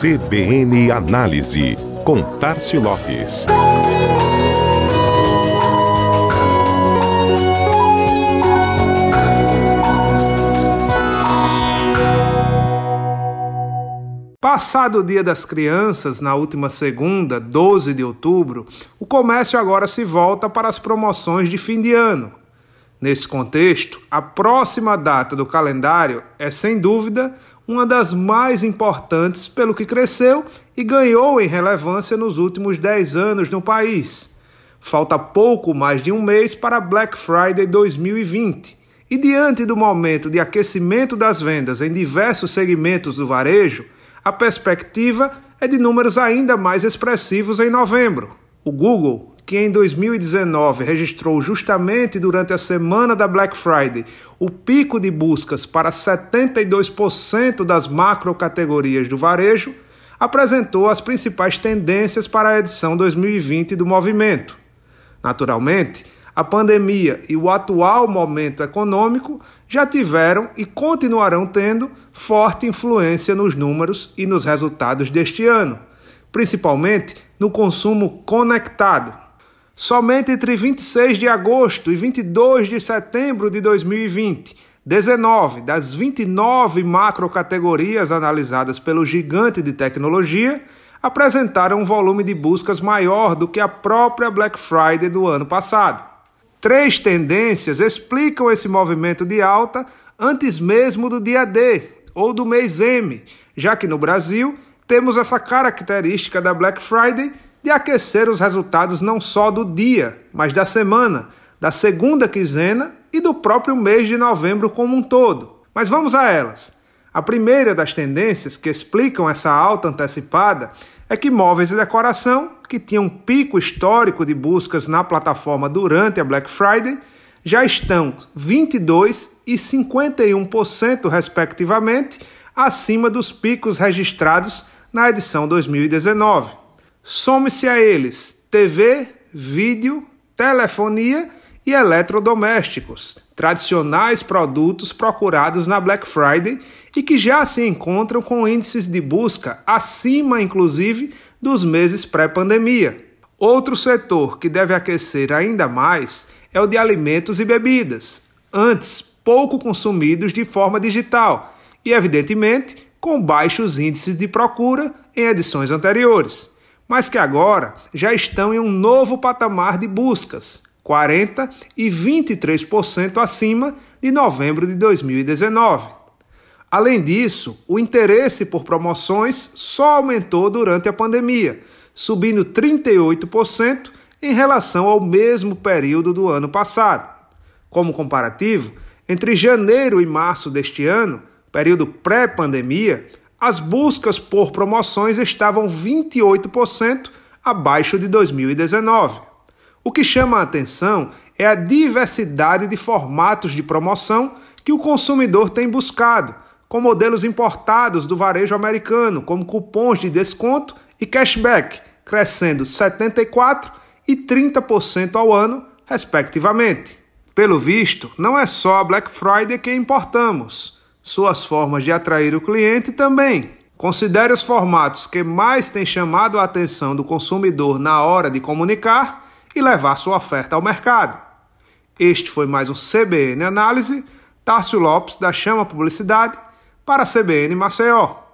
CBN Análise, com Tarcio Lopes. Passado o Dia das Crianças, na última segunda, 12 de outubro, o comércio agora se volta para as promoções de fim de ano. Nesse contexto, a próxima data do calendário é, sem dúvida, uma das mais importantes pelo que cresceu e ganhou em relevância nos últimos 10 anos no país. Falta pouco mais de um mês para Black Friday 2020. E diante do momento de aquecimento das vendas em diversos segmentos do varejo, a perspectiva é de números ainda mais expressivos em novembro. O Google, que em 2019 registrou justamente durante a semana da Black Friday o pico de buscas para 72% das macrocategorias do varejo, apresentou as principais tendências para a edição 2020 do movimento. Naturalmente, a pandemia e o atual momento econômico já tiveram e continuarão tendo forte influência nos números e nos resultados deste ano, principalmente no consumo conectado. Somente entre 26 de agosto e 22 de setembro de 2020, 19 das 29 macrocategorias analisadas pelo gigante de tecnologia apresentaram um volume de buscas maior do que a própria Black Friday do ano passado. Três tendências explicam esse movimento de alta antes mesmo do dia D ou do mês M, já que no Brasil temos essa característica da Black Friday de aquecer os resultados não só do dia, mas da semana, da segunda quinzena e do próprio mês de novembro como um todo. Mas vamos a elas. A primeira das tendências que explicam essa alta antecipada é que móveis e decoração, que tinham um pico histórico de buscas na plataforma durante a Black Friday, já estão 22% e 51%, respectivamente, acima dos picos registrados na edição 2019. Some-se a eles TV, vídeo, telefonia e eletrodomésticos, tradicionais produtos procurados na Black Friday e que já se encontram com índices de busca acima, inclusive, dos meses pré-pandemia. Outro setor que deve aquecer ainda mais é o de alimentos e bebidas, antes pouco consumidos de forma digital e, evidentemente, com baixos índices de procura em edições anteriores, mas que agora já estão em um novo patamar de buscas, 40% e 23% acima de novembro de 2019. Além disso, o interesse por promoções só aumentou durante a pandemia, subindo 38% em relação ao mesmo período do ano passado. Como comparativo, entre janeiro e março deste ano, período pré-pandemia, as buscas por promoções estavam 28% abaixo de 2019. O que chama a atenção é a diversidade de formatos de promoção que o consumidor tem buscado, com modelos importados do varejo americano, como cupons de desconto e cashback, crescendo 74% e 30% ao ano, respectivamente. Pelo visto, não é só a Black Friday que importamos, suas formas de atrair o cliente também. Considere os formatos que mais têm chamado a atenção do consumidor na hora de comunicar e levar sua oferta ao mercado. Este foi mais um CBN Análise. Tárcio Lopes, da Chama Publicidade, para a CBN Maceió.